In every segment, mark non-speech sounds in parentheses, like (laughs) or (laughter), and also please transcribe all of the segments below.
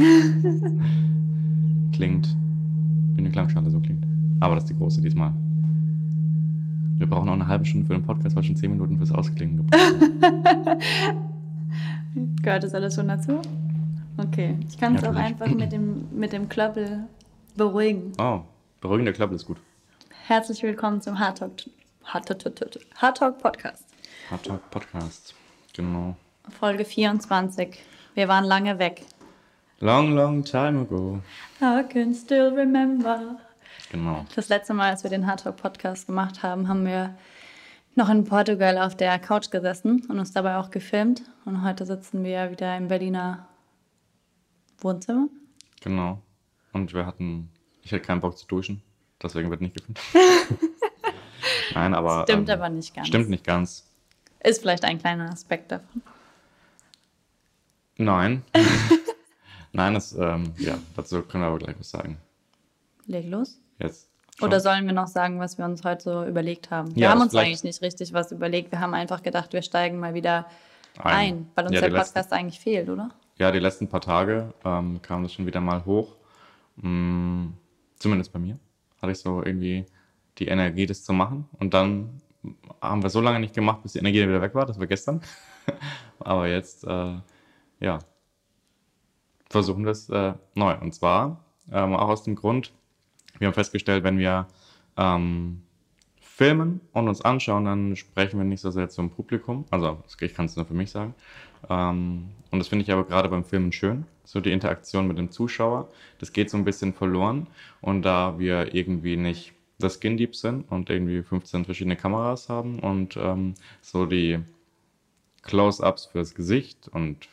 (laughs) klingt wie eine Klangschale so klingt. Aber das ist die große diesmal. Wir brauchen noch eine halbe Stunde für den Podcast, weil schon zehn Minuten fürs Ausklingen gebraucht (laughs) Gehört das alles schon dazu? Okay. Ich kann es auch einfach mit dem, mit dem Klöppel beruhigen. Oh, beruhigender Klöppel ist gut. Herzlich willkommen zum Hard Talk, Hard Talk, Hard Talk Podcast. Hard Talk Podcast, genau. Folge 24. Wir waren lange weg. Long, long time ago. I can still remember. Genau. Das letzte Mal, als wir den Hard Talk Podcast gemacht haben, haben wir noch in Portugal auf der Couch gesessen und uns dabei auch gefilmt. Und heute sitzen wir wieder im Berliner Wohnzimmer. Genau. Und wir hatten, ich hatte keinen Bock zu duschen, deswegen wird nicht gefilmt. (laughs) Nein, aber. Stimmt ähm, aber nicht ganz. Stimmt nicht ganz. Ist vielleicht ein kleiner Aspekt davon. Nein. (laughs) Nein, das, ähm, ja, dazu können wir aber gleich was sagen. Leg los. Jetzt. Schon. Oder sollen wir noch sagen, was wir uns heute so überlegt haben? Wir Ja, haben uns eigentlich nicht richtig was überlegt. Wir haben einfach gedacht, wir steigen mal wieder ein, Ein. weil uns Ja, der die letzten- Podcast eigentlich fehlt, oder? Ja, die letzten paar Tage ähm, kam das schon wieder mal hoch. Mm, zumindest bei mir. Hatte ich so irgendwie die Energie, das zu machen. Und dann haben wir so lange nicht gemacht, bis die Energie wieder weg war. Das war gestern. (laughs) Aber jetzt, äh, ja, versuchen es äh, neu. Und zwar ähm, auch aus dem Grund, wir haben festgestellt, wenn wir ähm, filmen und uns anschauen, dann sprechen wir nicht so sehr zum Publikum. Also ich kann es nur für mich sagen. Ähm, und das finde ich aber gerade beim Filmen schön. So die Interaktion mit dem Zuschauer. Das geht so ein bisschen verloren. Und da wir irgendwie nicht das Skin Deep sind und irgendwie 15 verschiedene Kameras haben und ähm, so die Close-ups fürs Gesicht und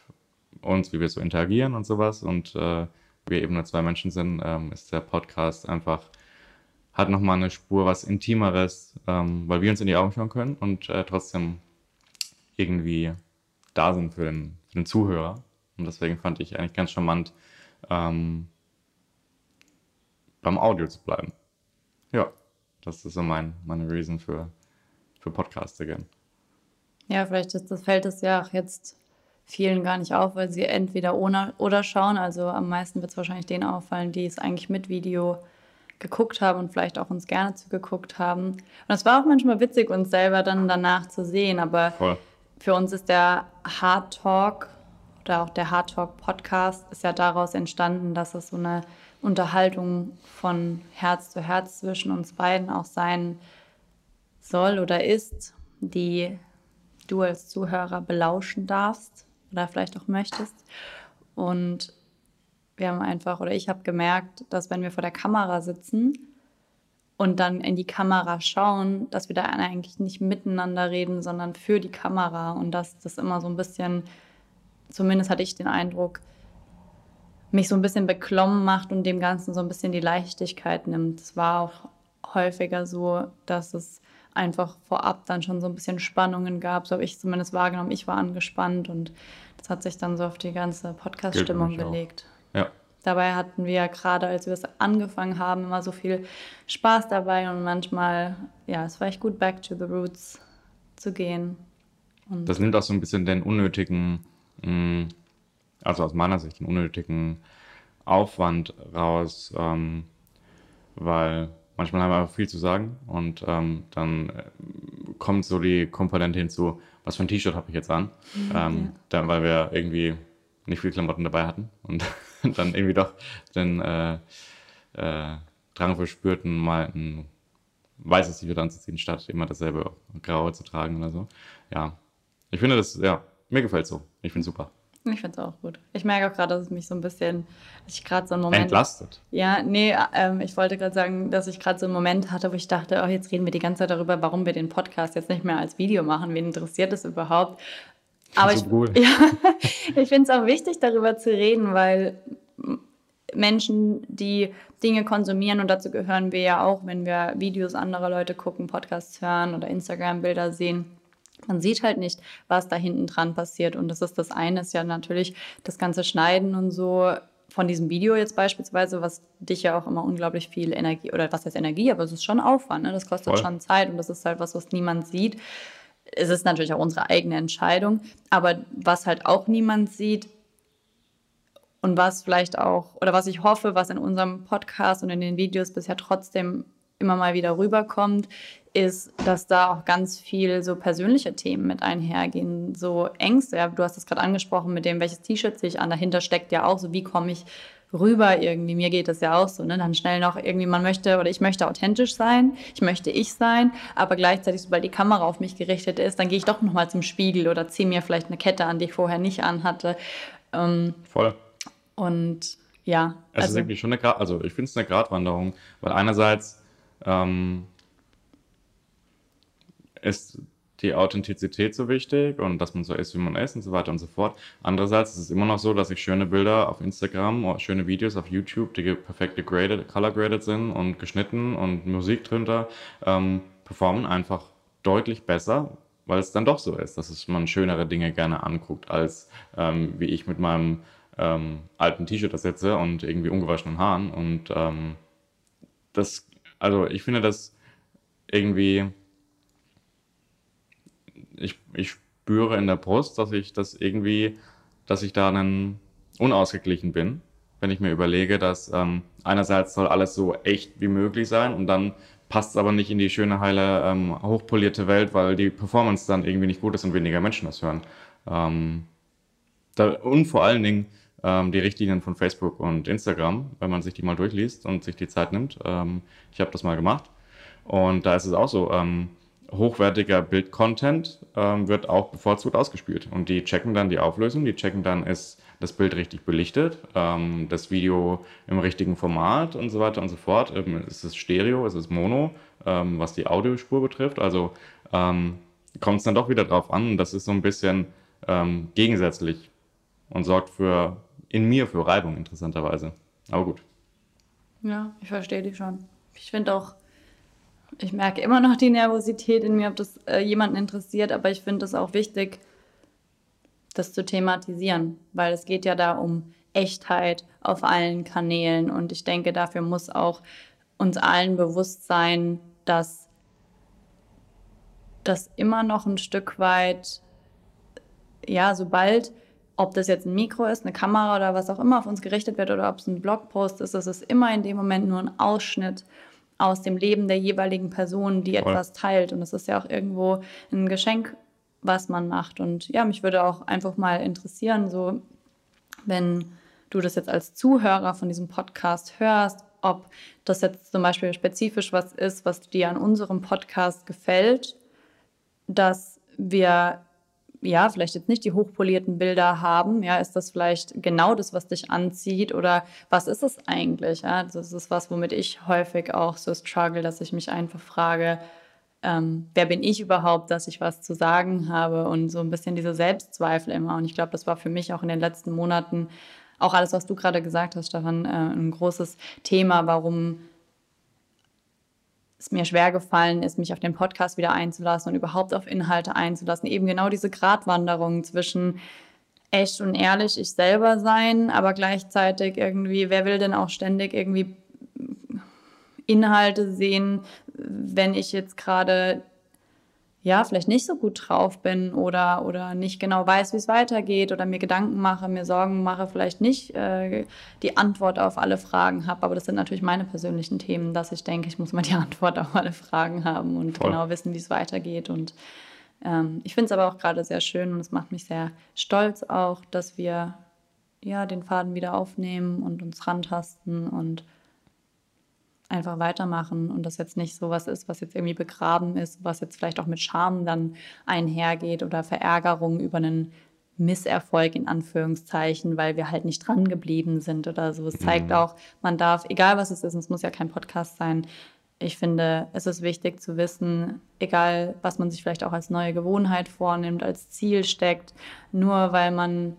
uns, wie wir so interagieren und sowas und äh, wir eben nur zwei Menschen sind, ähm, ist der Podcast einfach, hat nochmal eine Spur was Intimeres, ähm, weil wir uns in die Augen schauen können und äh, trotzdem irgendwie da sind für den, für den Zuhörer. Und deswegen fand ich eigentlich ganz charmant, ähm, beim Audio zu bleiben. Ja, das ist so mein, meine Reason für, für Podcast again. Ja, vielleicht ist das fällt es ja auch jetzt vielen gar nicht auf, weil sie entweder ohne oder schauen. Also am meisten wird es wahrscheinlich denen auffallen, die es eigentlich mit Video geguckt haben und vielleicht auch uns gerne zugeguckt haben. Und es war auch manchmal witzig, uns selber dann danach zu sehen, aber Voll. für uns ist der Hard Talk oder auch der Hard Talk Podcast ist ja daraus entstanden, dass es so eine Unterhaltung von Herz zu Herz zwischen uns beiden auch sein soll oder ist, die du als Zuhörer belauschen darfst oder vielleicht auch möchtest. Und wir haben einfach, oder ich habe gemerkt, dass wenn wir vor der Kamera sitzen und dann in die Kamera schauen, dass wir da eigentlich nicht miteinander reden, sondern für die Kamera und dass das immer so ein bisschen, zumindest hatte ich den Eindruck, mich so ein bisschen beklommen macht und dem Ganzen so ein bisschen die Leichtigkeit nimmt. Es war auch häufiger so, dass es einfach vorab dann schon so ein bisschen Spannungen gab. So habe ich zumindest wahrgenommen. Ich war angespannt und das hat sich dann so auf die ganze Podcast-Stimmung auch. gelegt. Ja, Dabei hatten wir ja gerade, als wir es angefangen haben, immer so viel Spaß dabei und manchmal, ja, es war echt gut, back to the roots zu gehen. Und Das nimmt auch so ein bisschen den unnötigen, mh, also aus meiner Sicht, den unnötigen Aufwand raus, ähm, weil manchmal haben wir einfach viel zu sagen und ähm, dann äh, kommt so die Komponente hinzu, was für ein T-Shirt habe ich jetzt an, ähm, dann, weil wir irgendwie nicht viel Klamotten dabei hatten und (laughs) dann irgendwie doch den äh, äh, Drang verspürten, mal ein weißes T-Shirt anzuziehen, statt immer dasselbe graue zu tragen oder so. Ja, ich finde das, ja, mir gefällt so. Ich finde super. Ich finde es auch gut. Ich merke auch gerade, dass es mich so ein bisschen, dass ich gerade so einen Moment. Entlastet. Ja, nee, ähm, ich wollte gerade sagen, dass ich gerade so einen Moment hatte, wo ich dachte, oh, jetzt reden wir die ganze Zeit darüber, warum wir den Podcast jetzt nicht mehr als Video machen. Wen interessiert es überhaupt? Aber ich, (laughs) cool. ja, ich finde es auch wichtig, darüber zu reden, weil Menschen, die Dinge konsumieren, und dazu gehören wir ja auch, wenn wir Videos anderer Leute gucken, Podcasts hören oder Instagram-Bilder sehen, man sieht halt nicht, was da hinten dran passiert. Und das ist das eine, ist ja natürlich das ganze Schneiden und so von diesem Video jetzt beispielsweise, was dich ja auch immer unglaublich viel Energie, oder was heißt Energie, aber es ist schon Aufwand, ne? das kostet Voll. schon Zeit und das ist halt was, was niemand sieht. Es ist natürlich auch unsere eigene Entscheidung, aber was halt auch niemand sieht, und was vielleicht auch, oder was ich hoffe, was in unserem Podcast und in den Videos bisher trotzdem immer mal wieder rüberkommt, ist, dass da auch ganz viel so persönliche Themen mit einhergehen, so Ängste. Ja, du hast es gerade angesprochen mit dem, welches T-Shirt ziehe ich an. Dahinter steckt ja auch so, wie komme ich rüber irgendwie. Mir geht das ja auch so, ne? Dann schnell noch irgendwie, man möchte oder ich möchte authentisch sein, ich möchte ich sein, aber gleichzeitig, sobald die Kamera auf mich gerichtet ist, dann gehe ich doch nochmal zum Spiegel oder ziehe mir vielleicht eine Kette an, die ich vorher nicht anhatte. Ähm, Voll. Und ja. Es also, ist irgendwie schon eine, Grad, also ich finde es eine Gratwanderung, weil einerseits ähm, ist die Authentizität so wichtig und dass man so ist, wie man ist und so weiter und so fort. Andererseits ist es immer noch so, dass ich schöne Bilder auf Instagram oder schöne Videos auf YouTube, die perfekt graded, color graded sind und geschnitten und Musik drunter, ähm, performen einfach deutlich besser, weil es dann doch so ist, dass man schönere Dinge gerne anguckt, als ähm, wie ich mit meinem ähm, alten T-Shirt da sitze und irgendwie ungewaschenen Haaren. Und ähm, das, also ich finde das irgendwie ich, ich spüre in der Brust, dass ich das irgendwie, dass ich da dann unausgeglichen bin, wenn ich mir überlege, dass ähm, einerseits soll alles so echt wie möglich sein und dann passt es aber nicht in die schöne, heile, ähm, hochpolierte Welt, weil die Performance dann irgendwie nicht gut ist und weniger Menschen das hören. Ähm, da, und vor allen Dingen ähm, die Richtlinien von Facebook und Instagram, wenn man sich die mal durchliest und sich die Zeit nimmt. Ähm, ich habe das mal gemacht und da ist es auch so, ähm, hochwertiger Bildcontent ähm, wird auch bevorzugt ausgespielt. Und die checken dann die Auflösung, die checken dann, ist das Bild richtig belichtet, ähm, das Video im richtigen Format und so weiter und so fort. Ähm, ist es Stereo, ist es Mono, was die Audiospur betrifft. Also kommt es dann doch wieder drauf an. Das ist so ein bisschen ähm, gegensätzlich und sorgt für in mir für Reibung interessanterweise. Aber gut. Ja, ich verstehe dich schon. Ich finde auch ich merke immer noch die Nervosität in mir, ob das äh, jemanden interessiert, aber ich finde es auch wichtig, das zu thematisieren, weil es geht ja da um Echtheit auf allen Kanälen und ich denke, dafür muss auch uns allen bewusst sein, dass das immer noch ein Stück weit, ja, sobald, ob das jetzt ein Mikro ist, eine Kamera oder was auch immer auf uns gerichtet wird oder ob es ein Blogpost ist, das ist immer in dem Moment nur ein Ausschnitt aus dem Leben der jeweiligen Person, die Voll. etwas teilt. Und es ist ja auch irgendwo ein Geschenk, was man macht. Und ja, mich würde auch einfach mal interessieren, so wenn du das jetzt als Zuhörer von diesem Podcast hörst, ob das jetzt zum Beispiel spezifisch was ist, was dir an unserem Podcast gefällt, dass wir ja, vielleicht jetzt nicht die hochpolierten Bilder haben, ja, ist das vielleicht genau das, was dich anzieht oder was ist es eigentlich? Ja? Das ist was, womit ich häufig auch so struggle, dass ich mich einfach frage, ähm, wer bin ich überhaupt, dass ich was zu sagen habe und so ein bisschen diese Selbstzweifel immer. Und ich glaube, das war für mich auch in den letzten Monaten auch alles, was du gerade gesagt hast, Stefan, äh, ein großes Thema, warum es mir schwer gefallen ist, mich auf den Podcast wieder einzulassen und überhaupt auf Inhalte einzulassen. Eben genau diese Gratwanderung zwischen echt und ehrlich ich selber sein, aber gleichzeitig irgendwie, wer will denn auch ständig irgendwie Inhalte sehen, wenn ich jetzt gerade ja, vielleicht nicht so gut drauf bin oder, oder nicht genau weiß, wie es weitergeht oder mir Gedanken mache, mir Sorgen mache, vielleicht nicht äh, die Antwort auf alle Fragen habe. Aber das sind natürlich meine persönlichen Themen, dass ich denke, ich muss mal die (laughs) Antwort auf alle Fragen haben und Voll. genau wissen, wie es weitergeht. Und ähm, ich finde es aber auch gerade sehr schön und es macht mich sehr stolz auch, dass wir ja den Faden wieder aufnehmen und uns rantasten und einfach weitermachen und das jetzt nicht so was ist, was jetzt irgendwie begraben ist, was jetzt vielleicht auch mit Scham dann einhergeht oder Verärgerung über einen Misserfolg in Anführungszeichen, weil wir halt nicht dran geblieben sind oder so. Es zeigt mhm. auch, man darf, egal was es ist, es muss ja kein Podcast sein. Ich finde, es ist wichtig zu wissen, egal was man sich vielleicht auch als neue Gewohnheit vornimmt, als Ziel steckt, nur weil man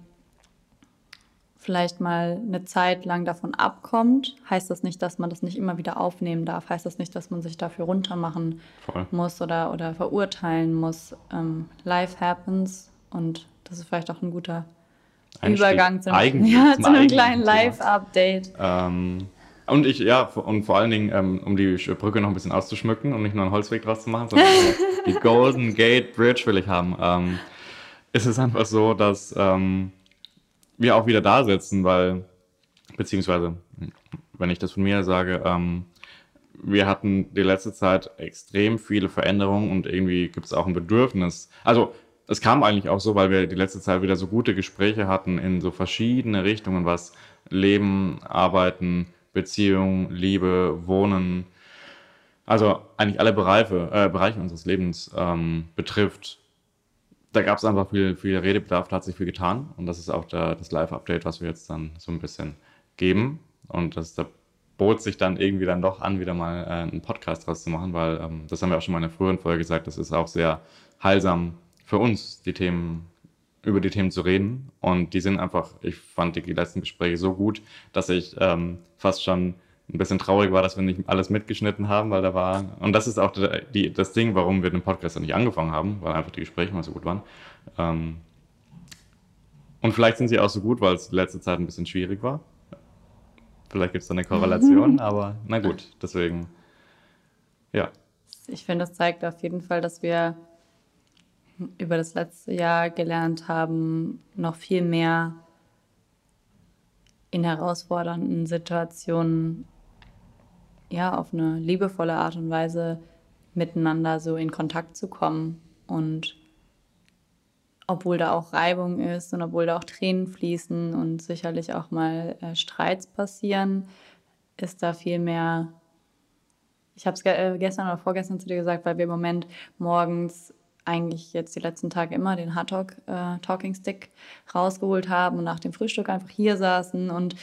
vielleicht mal eine Zeit lang davon abkommt, heißt das nicht, dass man das nicht immer wieder aufnehmen darf. Heißt das nicht, dass man sich dafür runtermachen Voll. muss oder, oder verurteilen muss. Ähm, life happens und das ist vielleicht auch ein guter Einstieg. Übergang (laughs) zu, einem, ja, zu einem kleinen Live-Update. Ähm, und ich, ja, und vor allen Dingen, ähm, um die Brücke noch ein bisschen auszuschmücken und nicht nur einen Holzweg draus zu machen, sondern (laughs) die Golden Gate Bridge will ich haben. Ähm, ist es einfach so, dass ähm, wir auch wieder da sitzen, weil beziehungsweise, wenn ich das von mir sage, ähm, wir hatten die letzte Zeit extrem viele Veränderungen und irgendwie gibt es auch ein Bedürfnis. Also es kam eigentlich auch so, weil wir die letzte Zeit wieder so gute Gespräche hatten in so verschiedene Richtungen, was Leben, Arbeiten, Beziehung, Liebe, Wohnen, also eigentlich alle Bereiche, äh, Bereiche unseres Lebens ähm, betrifft. Da gab es einfach viel, viel Redebedarf, da hat sich viel getan und das ist auch der, das Live-Update, was wir jetzt dann so ein bisschen geben und das da bot sich dann irgendwie dann doch an, wieder mal äh, einen Podcast draus zu machen, weil ähm, das haben wir auch schon mal in einer früheren Folge gesagt, das ist auch sehr heilsam für uns, die Themen über die Themen zu reden. Und die sind einfach, ich fand die, letzten Gespräche so gut, dass ich ähm, fast schon ein bisschen traurig war, dass wir nicht alles mitgeschnitten haben, weil da war, und das ist auch die, das Ding, warum wir den Podcast noch nicht angefangen haben, weil einfach die Gespräche mal so gut waren. Ähm, und vielleicht sind sie auch so gut, weil es letzte Zeit ein bisschen schwierig war. Vielleicht gibt es da eine Korrelation, (laughs) aber na gut, deswegen, ja. Ich finde, das zeigt auf jeden Fall, dass wir über das letzte Jahr gelernt haben, noch viel mehr in herausfordernden Situationen ja auf eine liebevolle Art und Weise miteinander so in Kontakt zu kommen und obwohl da auch Reibung ist und obwohl da auch Tränen fließen und sicherlich auch mal äh, Streits passieren, ist da viel mehr. Ich habe es äh, gestern oder vorgestern zu dir gesagt, weil wir im Moment morgens eigentlich jetzt die letzten Tage immer den Hard Talk äh, Talking Stick rausgeholt haben und nach dem Frühstück einfach hier saßen und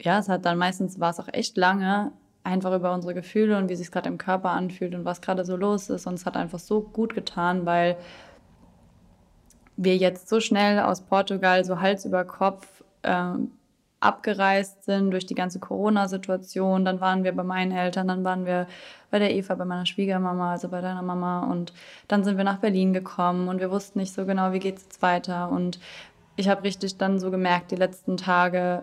ja, es hat dann meistens war es auch echt lange einfach über unsere Gefühle und wie sich gerade im Körper anfühlt und was gerade so los ist und es hat einfach so gut getan, weil wir jetzt so schnell aus Portugal so Hals über Kopf äh, abgereist sind durch die ganze Corona-Situation. Dann waren wir bei meinen Eltern, dann waren wir bei der Eva, bei meiner Schwiegermama, also bei deiner Mama. Und dann sind wir nach Berlin gekommen und wir wussten nicht so genau, wie geht es jetzt weiter. Und ich habe richtig dann so gemerkt, die letzten Tage,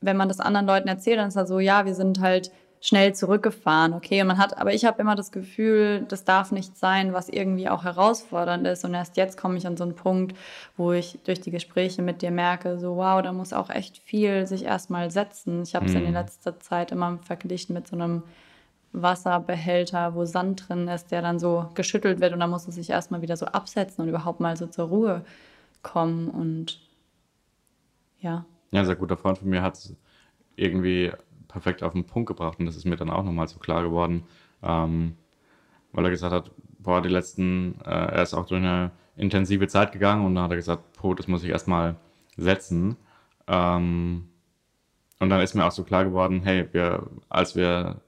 wenn man das anderen Leuten erzählt, dann ist er so, ja, wir sind halt schnell zurückgefahren, okay. Und man hat, aber ich habe immer das Gefühl, das darf nicht sein, was irgendwie auch herausfordernd ist. Und erst jetzt komme ich an so einen Punkt, wo ich durch die Gespräche mit dir merke, so wow, da muss auch echt viel sich erstmal setzen. Ich habe es mhm. in letzter Zeit immer verglichen mit so einem Wasserbehälter, wo Sand drin ist, der dann so geschüttelt wird und dann muss es sich erstmal wieder so absetzen und überhaupt mal so zur Ruhe kommen und ja. Ja, ein sehr guter Freund von mir hat irgendwie perfekt auf den Punkt gebracht und das ist mir dann auch nochmal so klar geworden, ähm, weil er gesagt hat, boah, die letzten, äh, er ist auch durch eine intensive Zeit gegangen und dann hat er gesagt, boah, das muss ich erstmal setzen. Ähm, und dann ist mir auch so klar geworden, hey, wir, als wir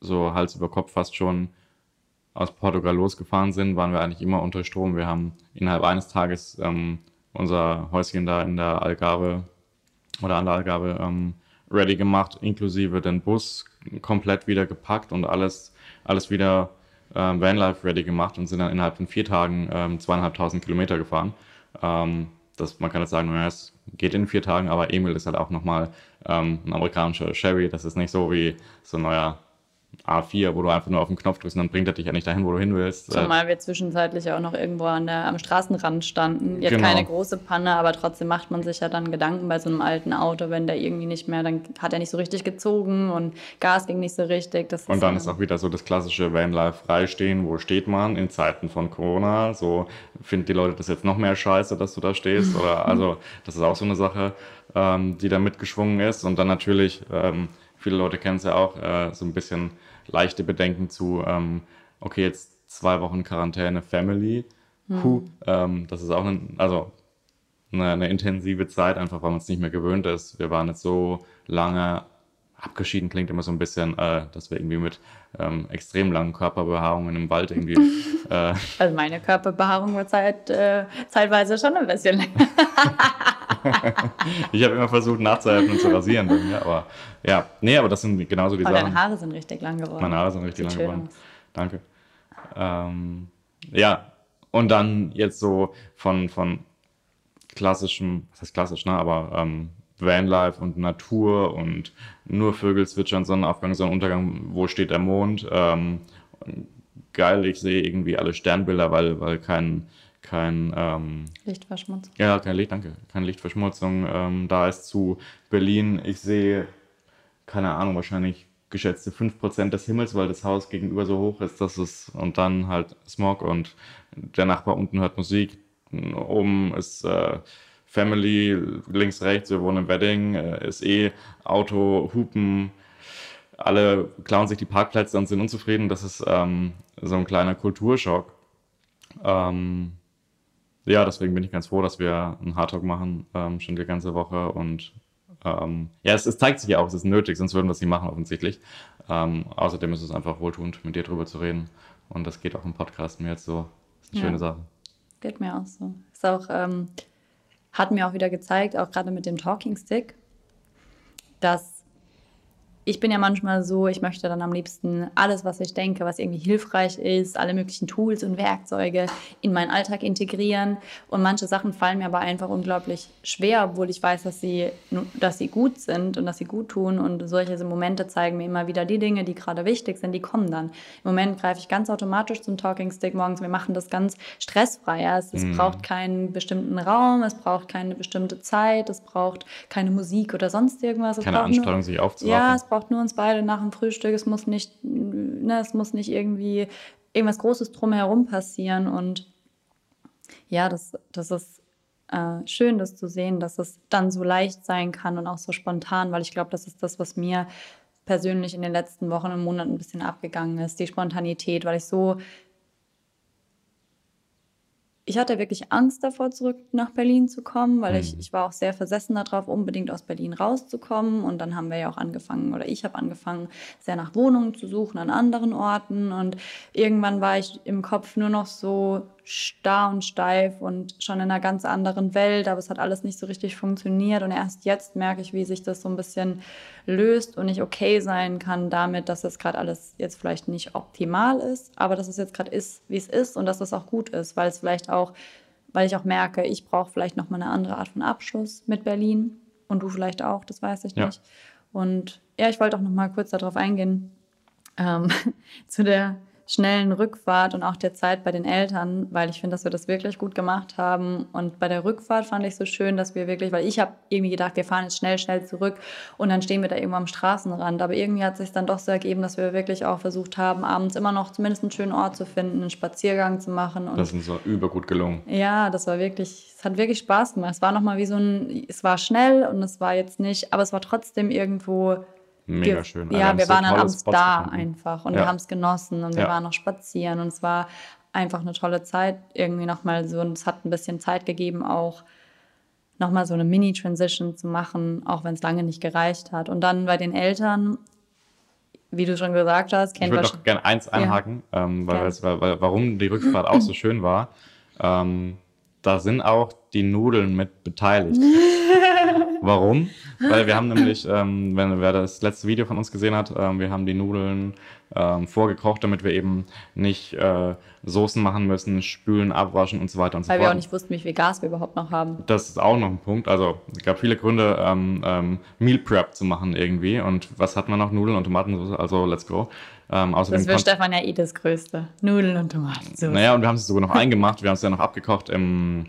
so Hals über Kopf fast schon aus Portugal losgefahren sind, waren wir eigentlich immer unter Strom. Wir haben innerhalb eines Tages ähm, unser Häuschen da in der Algarve oder an der Algarve ähm, ready gemacht, inklusive den Bus komplett wieder gepackt und alles, alles wieder ähm, Vanlife ready gemacht und sind dann innerhalb von vier Tagen ähm, zweieinhalbtausend Kilometer gefahren. Ähm, das, man kann jetzt sagen, naja, es geht in vier Tagen, aber Emil ist halt auch nochmal ähm, ein amerikanischer Chevy. Das ist nicht so wie so ein neuer A4, wo du einfach nur auf den Knopf drückst und dann bringt er dich ja nicht dahin, wo du hin willst. Zumal wir zwischenzeitlich auch noch irgendwo an der, am Straßenrand standen. Jetzt genau. keine große Panne, aber trotzdem macht man sich ja dann Gedanken bei so einem alten Auto, wenn der irgendwie nicht mehr, dann hat er nicht so richtig gezogen und Gas ging nicht so richtig. Das und dann ist auch wieder so das klassische Vanlife freistehen. Wo steht man in Zeiten von Corona? So finden die Leute das jetzt noch mehr scheiße, dass du da stehst? Oder (laughs) also das ist auch so eine Sache, ähm, die da mitgeschwungen ist. Und dann natürlich ähm, viele Leute kennen es ja auch, äh, so ein bisschen leichte Bedenken zu, ähm, okay, jetzt zwei Wochen Quarantäne, Family. Hm. Ähm, das ist auch ein, also eine, eine, intensive Zeit, einfach weil man es nicht mehr gewöhnt ist. Wir waren jetzt so lange abgeschieden, klingt immer so ein bisschen, äh, dass wir irgendwie mit ähm, extrem langen Körperbehaarungen im Wald irgendwie. (laughs) Äh, also meine Körperbehaarung war zeit, äh, zeitweise schon ein bisschen länger. (laughs) ich habe immer versucht nachzuhelfen und zu rasieren bei mir, aber ja, nee, aber das sind genauso die aber Sachen. Deine Haare sind richtig lang geworden. Meine Haare sind richtig lang geworden. Aus. Danke. Ähm, ja, und dann jetzt so von, von klassischem, was heißt klassisch, ne, aber ähm, Vanlife und Natur und nur Vögel zwitschern, Sonnenaufgang, Sonnenuntergang, wo steht der Mond? Ähm, geil, ich sehe irgendwie alle Sternbilder, weil, weil kein, kein ähm, Lichtverschmutzung. Ja, kein Licht, danke. Keine Lichtverschmutzung ähm, da ist zu Berlin. Ich sehe, keine Ahnung, wahrscheinlich geschätzte 5% des Himmels, weil das Haus gegenüber so hoch ist, dass es und dann halt Smog und der Nachbar unten hört Musik. Oben ist äh, Family, links, rechts, wir wohnen im Wedding, äh, ist eh Auto, Hupen, alle klauen sich die Parkplätze und sind unzufrieden. Das ist ähm, so ein kleiner Kulturschock. Ähm, ja, deswegen bin ich ganz froh, dass wir einen Hardtalk machen, ähm, schon die ganze Woche. Und ähm, ja, es, es, zeigt sich ja auch, es ist nötig, sonst würden wir es nicht machen, offensichtlich. Ähm, außerdem ist es einfach wohltuend, mit dir drüber zu reden. Und das geht auch im Podcast mir jetzt so. Das ist eine ja. schöne Sache. Geht mir auch so. Ist auch, ähm, hat mir auch wieder gezeigt, auch gerade mit dem Talking Stick, dass ich bin ja manchmal so, ich möchte dann am liebsten alles, was ich denke, was irgendwie hilfreich ist, alle möglichen Tools und Werkzeuge in meinen Alltag integrieren. Und manche Sachen fallen mir aber einfach unglaublich schwer, obwohl ich weiß, dass sie, dass sie gut sind und dass sie gut tun. Und solche Momente zeigen mir immer wieder die Dinge, die gerade wichtig sind, die kommen dann. Im Moment greife ich ganz automatisch zum Talking Stick morgens. Wir machen das ganz stressfrei. Ja? Es, mhm. braucht keinen bestimmten Raum, es braucht keine bestimmte Zeit, es braucht keine Musik oder sonst irgendwas. Es keine Anstrengung, sich aufzuwachen. Ja, es braucht nur uns beide nach dem Frühstück. Es muss nicht, ne, es muss nicht irgendwie irgendwas Großes drumherum passieren. Und ja, das, das ist äh, schön, das zu sehen, dass es dann so leicht sein kann und auch so spontan, weil ich glaube, das ist das, was mir persönlich in den letzten Wochen und Monaten ein bisschen abgegangen ist, die Spontanität, weil ich so ich hatte wirklich Angst davor, zurück nach Berlin zu kommen, weil mhm. ich, ich war auch sehr versessen darauf, unbedingt aus Berlin rauszukommen. Und dann haben wir ja auch angefangen, oder ich habe angefangen, sehr nach Wohnungen zu suchen an anderen Orten. Und irgendwann war ich im Kopf nur noch so, starr und steif und schon in einer ganz anderen Welt, aber es hat alles nicht so richtig funktioniert und erst jetzt merke ich, wie sich das so ein bisschen löst und ich okay sein kann damit, dass es gerade alles jetzt vielleicht nicht optimal ist, aber dass es jetzt gerade ist, wie es ist und dass es auch gut ist, weil es vielleicht auch, weil ich auch merke, ich brauche vielleicht nochmal eine andere Art von Abschluss mit Berlin und du vielleicht auch, das weiß ich ja. nicht. Und ja, ich wollte auch nochmal kurz darauf eingehen, ähm, (laughs) zu der schnellen Rückfahrt und auch der Zeit bei den Eltern, weil ich finde, dass wir das wirklich gut gemacht haben. Und bei der Rückfahrt fand ich so schön, dass wir wirklich, weil ich habe irgendwie gedacht, wir fahren jetzt schnell, schnell zurück und dann stehen wir da irgendwo am Straßenrand. Aber irgendwie hat es sich dann doch so ergeben, dass wir wirklich auch versucht haben, abends immer noch zumindest einen schönen Ort zu finden, einen Spaziergang zu machen. Und das ist so übergut gelungen. Ja, das war wirklich, es hat wirklich Spaß gemacht. Es war nochmal wie so ein, es war schnell und es war jetzt nicht, aber es war trotzdem irgendwo Mega wir, schön. Ja, wir, waren dann abends Spots da gefunden. einfach und ja. wir haben es genossen und wir ja. waren noch spazieren und es war einfach eine tolle Zeit. Irgendwie nochmal so, und es hat ein bisschen Zeit gegeben, auch nochmal so eine Mini-Transition zu machen, auch wenn es lange nicht gereicht hat. Und dann bei den Eltern, wie du schon gesagt hast, kennt Ich würde noch gerne eins einhaken, ja. ähm, weil, weil, weil, warum die Rückfahrt auch so (laughs) schön war. Ähm, da sind auch die Nudeln mit beteiligt. (laughs) Warum? (laughs) Weil wir haben nämlich, ähm, wenn wer das letzte Video von uns gesehen hat, ähm, wir haben die Nudeln ähm, vorgekocht, damit wir eben nicht äh, Soßen machen müssen, spülen, abwaschen und so weiter und so fort. Weil wir auch nicht wussten, wie viel Gas wir überhaupt noch haben. Das ist auch noch ein Punkt. Also es gab viele Gründe, ähm, ähm, Meal Prep zu machen irgendwie. Und was hat man noch? Nudeln und Tomatensauce. Also let's go. Ähm, das ist für Stefan ja eh das Größte. Nudeln und Tomatensauce. Naja, und wir haben es sogar noch eingemacht. Wir haben es ja noch abgekocht im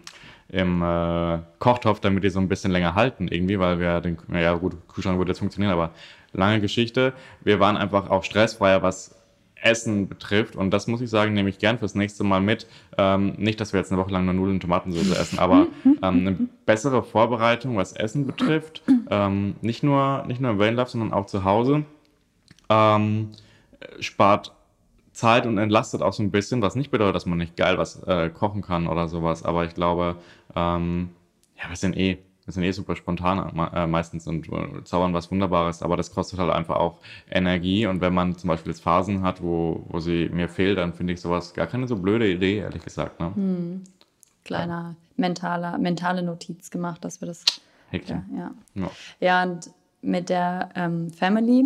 im äh, Kochtopf, damit die so ein bisschen länger halten irgendwie, weil wir den, ja gut, Kühlschrank würde jetzt funktionieren, aber lange Geschichte. Wir waren einfach auch stressfreier, was Essen betrifft und das muss ich sagen, nehme ich gern fürs nächste Mal mit. Ähm, nicht, dass wir jetzt eine Woche lang nur Nudeln und Tomatensauce essen, aber (laughs) ähm, eine bessere Vorbereitung, was Essen betrifft. Ähm, nicht, nur, nicht nur im Vanlife, sondern auch zu Hause. Ähm, spart Zeit und entlastet auch so ein bisschen, was nicht bedeutet, dass man nicht geil was äh, kochen kann oder sowas. Aber ich glaube, ähm, ja, wir sind eh, wir sind eh super spontan äh, meistens und äh, zaubern was Wunderbares, aber das kostet halt einfach auch Energie. Und wenn man zum Beispiel jetzt Phasen hat, wo, wo sie mir fehlt, dann finde ich sowas gar keine so blöde Idee, ehrlich gesagt. Ne? Hm. Kleiner ja. mentaler, mentale Notiz gemacht, dass wir das. Ja, ja. ja. ja, und mit der ähm, Family,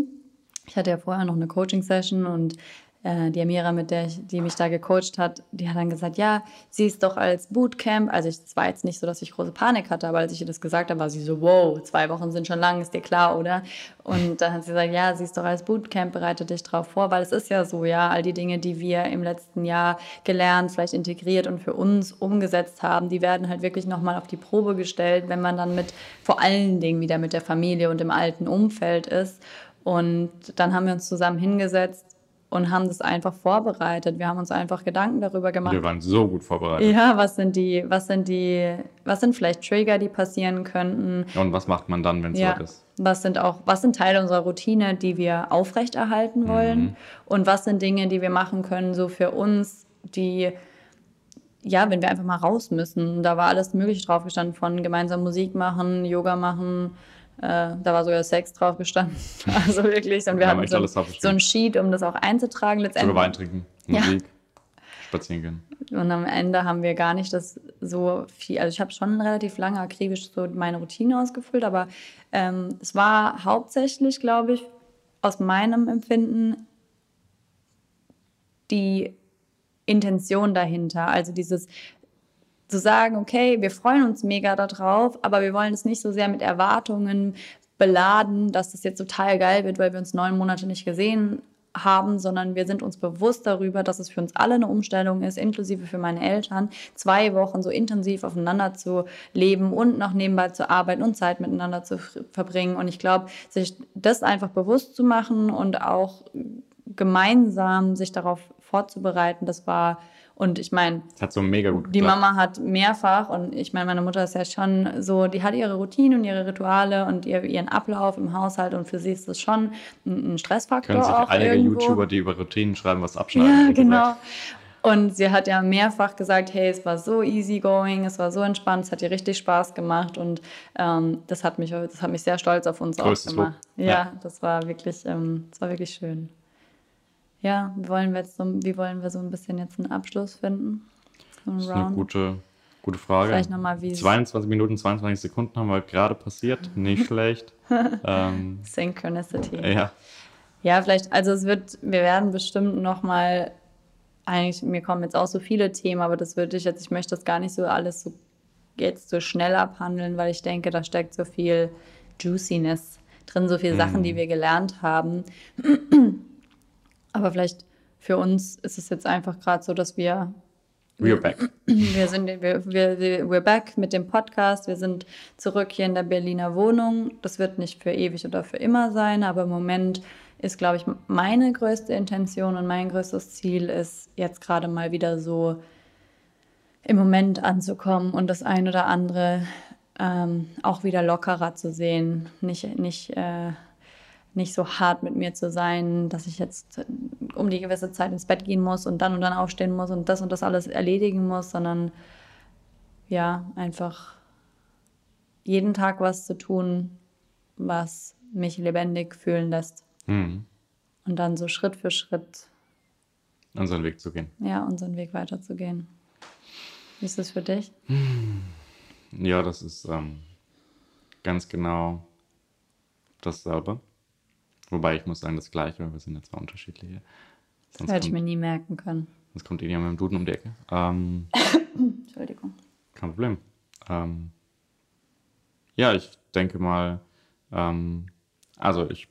ich hatte ja vorher noch eine Coaching-Session und äh, die Amira, mit der ich, die mich da gecoacht hat, die hat dann gesagt, ja, sie ist doch als Bootcamp. Also es war jetzt nicht so, dass ich große Panik hatte, aber als ich ihr das gesagt habe, war sie so, wow, zwei Wochen sind schon lang, ist dir klar, oder? Und dann hat sie gesagt, ja, sie ist doch als Bootcamp, bereite dich drauf vor, weil es ist ja so, ja, all die Dinge, die wir im letzten Jahr gelernt, vielleicht integriert und für uns umgesetzt haben, die werden halt wirklich nochmal auf die Probe gestellt, wenn man dann mit, vor allen Dingen wieder mit der Familie und im alten Umfeld ist. Und dann haben wir uns zusammen hingesetzt und haben das einfach vorbereitet. Wir haben uns einfach Gedanken darüber gemacht. Wir waren so gut vorbereitet. Ja, was sind die, was sind die, was sind vielleicht Trigger, die passieren könnten? Und was macht man dann, wenn es Ja. so ist? Was sind auch, was sind Teile unserer Routine, die wir aufrechterhalten wollen? Mhm. Und was sind Dinge, die wir machen können, so für uns, die, ja, wenn wir einfach mal raus müssen. Da war alles Mögliche drauf gestanden, von gemeinsam Musik machen, Yoga machen, äh, da war sogar Sex drauf gestanden. (laughs) Also wirklich. Und wir haben hatten so, so ein Sheet, um das auch einzutragen Sogar letztendlich. Wein trinken, Ja. Musik, spazieren gehen. Und am Ende haben wir gar nicht das so viel. Also ich habe schon relativ lange akribisch so meine Routine ausgefüllt, aber ähm, es war hauptsächlich, glaube ich, aus meinem Empfinden die Intention dahinter. Also dieses zu sagen, okay, wir freuen uns mega darauf, aber wir wollen es nicht so sehr mit Erwartungen beladen, dass das jetzt total geil wird, weil wir uns neun Monate nicht gesehen haben, sondern wir sind uns bewusst darüber, dass es für uns alle eine Umstellung ist, inklusive für meine Eltern, zwei Wochen so intensiv aufeinander zu leben und noch nebenbei zu arbeiten und Zeit miteinander zu verbringen. Und ich glaube, sich das einfach bewusst zu machen und auch gemeinsam sich darauf vorzubereiten, das war, und ich meine, hat so mega gut die geklappt. Mama hat mehrfach, und ich meine, meine Mutter ist ja schon so, die hat ihre Routine und ihre Rituale und ihr, ihren Ablauf im Haushalt und für sie ist das schon ein, ein Stressfaktor Können sich auch einige irgendwo. YouTuber, die über Routinen schreiben, was abschneiden. Ja, genau. gesagt. Und sie hat ja mehrfach gesagt, hey, es war so easy going, es war so entspannt, es hat ihr richtig Spaß gemacht und ähm, das hat mich, das hat mich sehr stolz auf uns auch Größtes Lob. gemacht. Ja, Ja. das war wirklich, ähm, das war wirklich schön. Ja, wie wollen wir jetzt so, wie wollen wir so ein bisschen jetzt einen Abschluss finden? So ein Das ist eine Round? gute, gute Frage. Vielleicht nochmal, wie es 22 Minuten, 22 Sekunden haben wir gerade passiert. Nicht (laughs) schlecht. ähm, Synchronicity. ja, Ja, vielleicht, also es wird, wir werden bestimmt nochmal, eigentlich, mir kommen jetzt auch so viele Themen, aber das würde ich jetzt, ich möchte das gar nicht so alles so jetzt so schnell abhandeln, weil ich denke, da steckt so viel Juiciness drin, so viele Sachen, die wir gelernt haben. Aber vielleicht für uns ist es jetzt einfach gerade so, dass wir we're back. (clears throat) wir sind, wir, wir, wir- we're back mit dem Podcast. Wir sind zurück hier in der Berliner Wohnung. Das wird nicht für ewig oder für immer sein, aber im Moment ist, glaube ich, meine größte Intention und mein größtes Ziel ist, jetzt gerade mal wieder so im Moment anzukommen und das ein oder andere ähm, auch wieder lockerer zu sehen. Nicht, nicht, äh, nicht so hart mit mir zu sein, dass ich jetzt um die gewisse Zeit ins Bett gehen muss und dann und dann aufstehen muss und das und das alles erledigen muss, sondern ja, einfach jeden Tag was zu tun, was mich lebendig fühlen lässt. Mhm. Und dann so Schritt für Schritt, Unseren Weg zu gehen. ja, unseren Weg weiterzugehen. Wie ist das für dich? Ja, das ist ähm, ganz genau dasselbe. Wobei ich muss sagen, das Gleiche, weil wir sind jetzt zwar unterschiedliche. Das Sonst hätte ich mir nie merken können. sonst kommt ihr ja mit dem Duden um die Ecke. Ähm, (coughs) Entschuldigung. Kein Problem. Ähm, ja, ich denke mal, ähm, also ich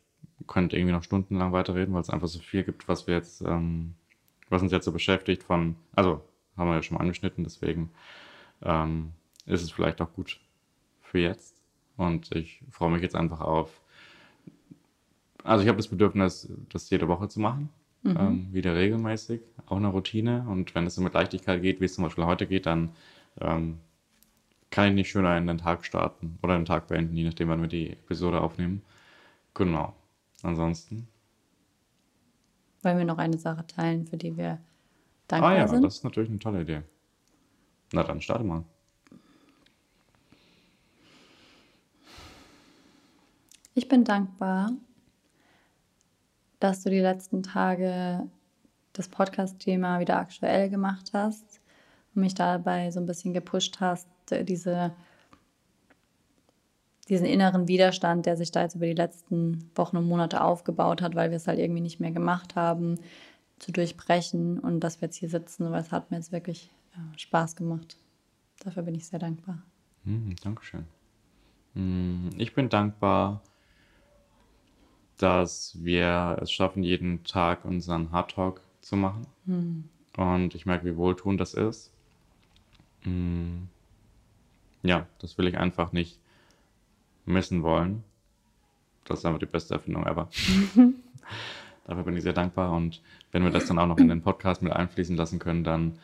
könnte irgendwie noch stundenlang weiterreden, weil es einfach so viel gibt, was wir jetzt, ähm, was uns jetzt so beschäftigt von, also haben wir ja schon mal angeschnitten, deswegen ähm, ist es vielleicht auch gut für jetzt. Und ich freue mich jetzt einfach auf, also ich habe das Bedürfnis, das jede Woche zu machen, ähm, wieder regelmäßig, auch eine Routine. Und wenn es so mit Leichtigkeit geht, wie es zum Beispiel heute geht, dann ähm, kann ich nicht schöner in den Tag starten oder den Tag beenden, je nachdem, wann wir die Episode aufnehmen. Genau. Ansonsten. Wollen wir noch eine Sache teilen, für die wir Ah dankbar ja, sind? das ist natürlich eine tolle Idee. Na dann starte mal. Ich bin dankbar, dass du die letzten Tage das Podcast-Thema wieder aktuell gemacht hast und mich dabei so ein bisschen gepusht hast, diese, diesen inneren Widerstand, der sich da jetzt über die letzten Wochen und Monate aufgebaut hat, weil wir es halt irgendwie nicht mehr gemacht haben, zu durchbrechen und dass wir jetzt hier sitzen, weil es hat mir jetzt wirklich ja, Spaß gemacht. Dafür bin ich sehr dankbar. Hm, Dankeschön. Hm, Ich bin dankbar, dass wir es schaffen, jeden Tag unseren Hard Talk zu machen. Und ich merke, wie wohltuend das ist. Hm, Ja, das will ich einfach nicht missen wollen. Das ist einfach die beste Erfindung ever. (laughs) Dafür bin ich sehr dankbar. Und wenn wir das dann auch noch in den Podcast mit einfließen lassen können, dann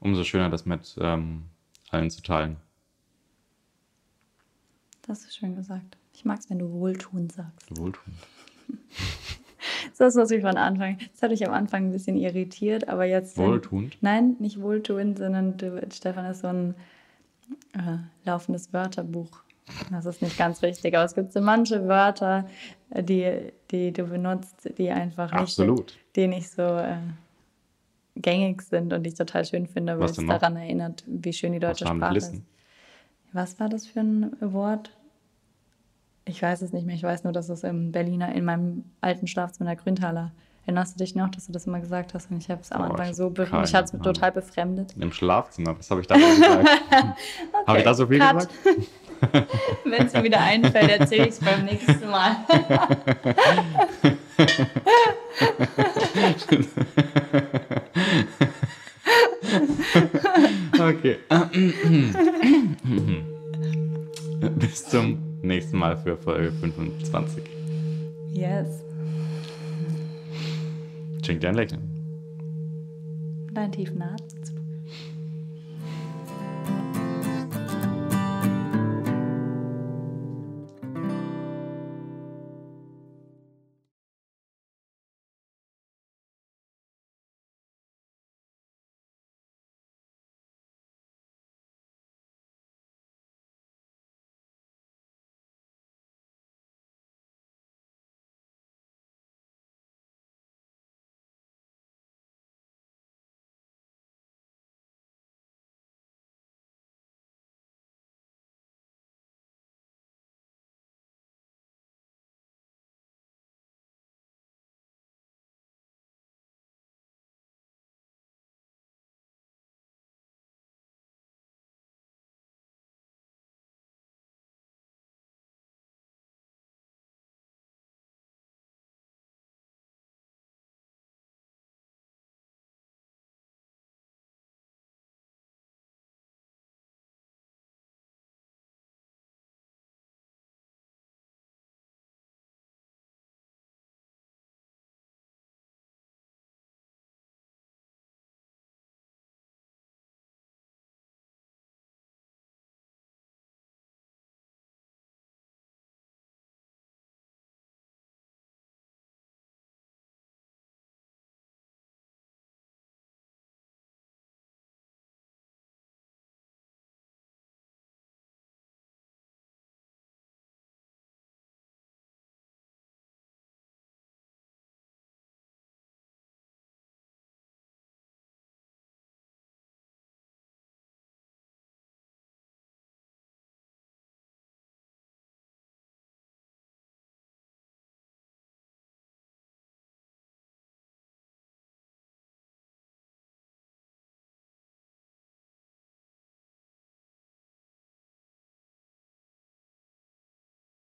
umso schöner, das mit ähm, allen zu teilen. Das ist schön gesagt. Ich mag es, wenn du wohltuend sagst. Wohltuend. (laughs) Das was ich von Anfang. Das hat mich am Anfang ein bisschen irritiert, aber jetzt. Wohltuend? Nein, nicht wohltuend, sondern Stefan ist so ein äh, laufendes Wörterbuch. Das ist nicht ganz richtig, aber es gibt so manche Wörter, äh, die, die du benutzt, die einfach nicht, Absolut. die nicht so äh, gängig sind und die ich total schön finde, weil Was es daran erinnert, wie schön die deutsche Sprache ist. Was war das für ein Wort? Ich weiß es nicht mehr. Ich weiß nur, dass es im Berliner, in meinem alten Schlafzimmer der Grüntaler. Erinnerst du dich noch, dass du das immer gesagt hast? Und ich habe es am Oh, Anfang so, be mich hat es total befremdet. Im Schlafzimmer. Was habe ich da gesagt? (laughs) Habe ich da so viel Cut. gesagt? (laughs) Wenn es mir wieder einfällt, erzähle ich es beim nächsten Mal. (laughs) Okay. Bis zum nächsten Mal für Folge 25. Yes. Schenk dir ein Lächeln. Dein tiefen Atemzug.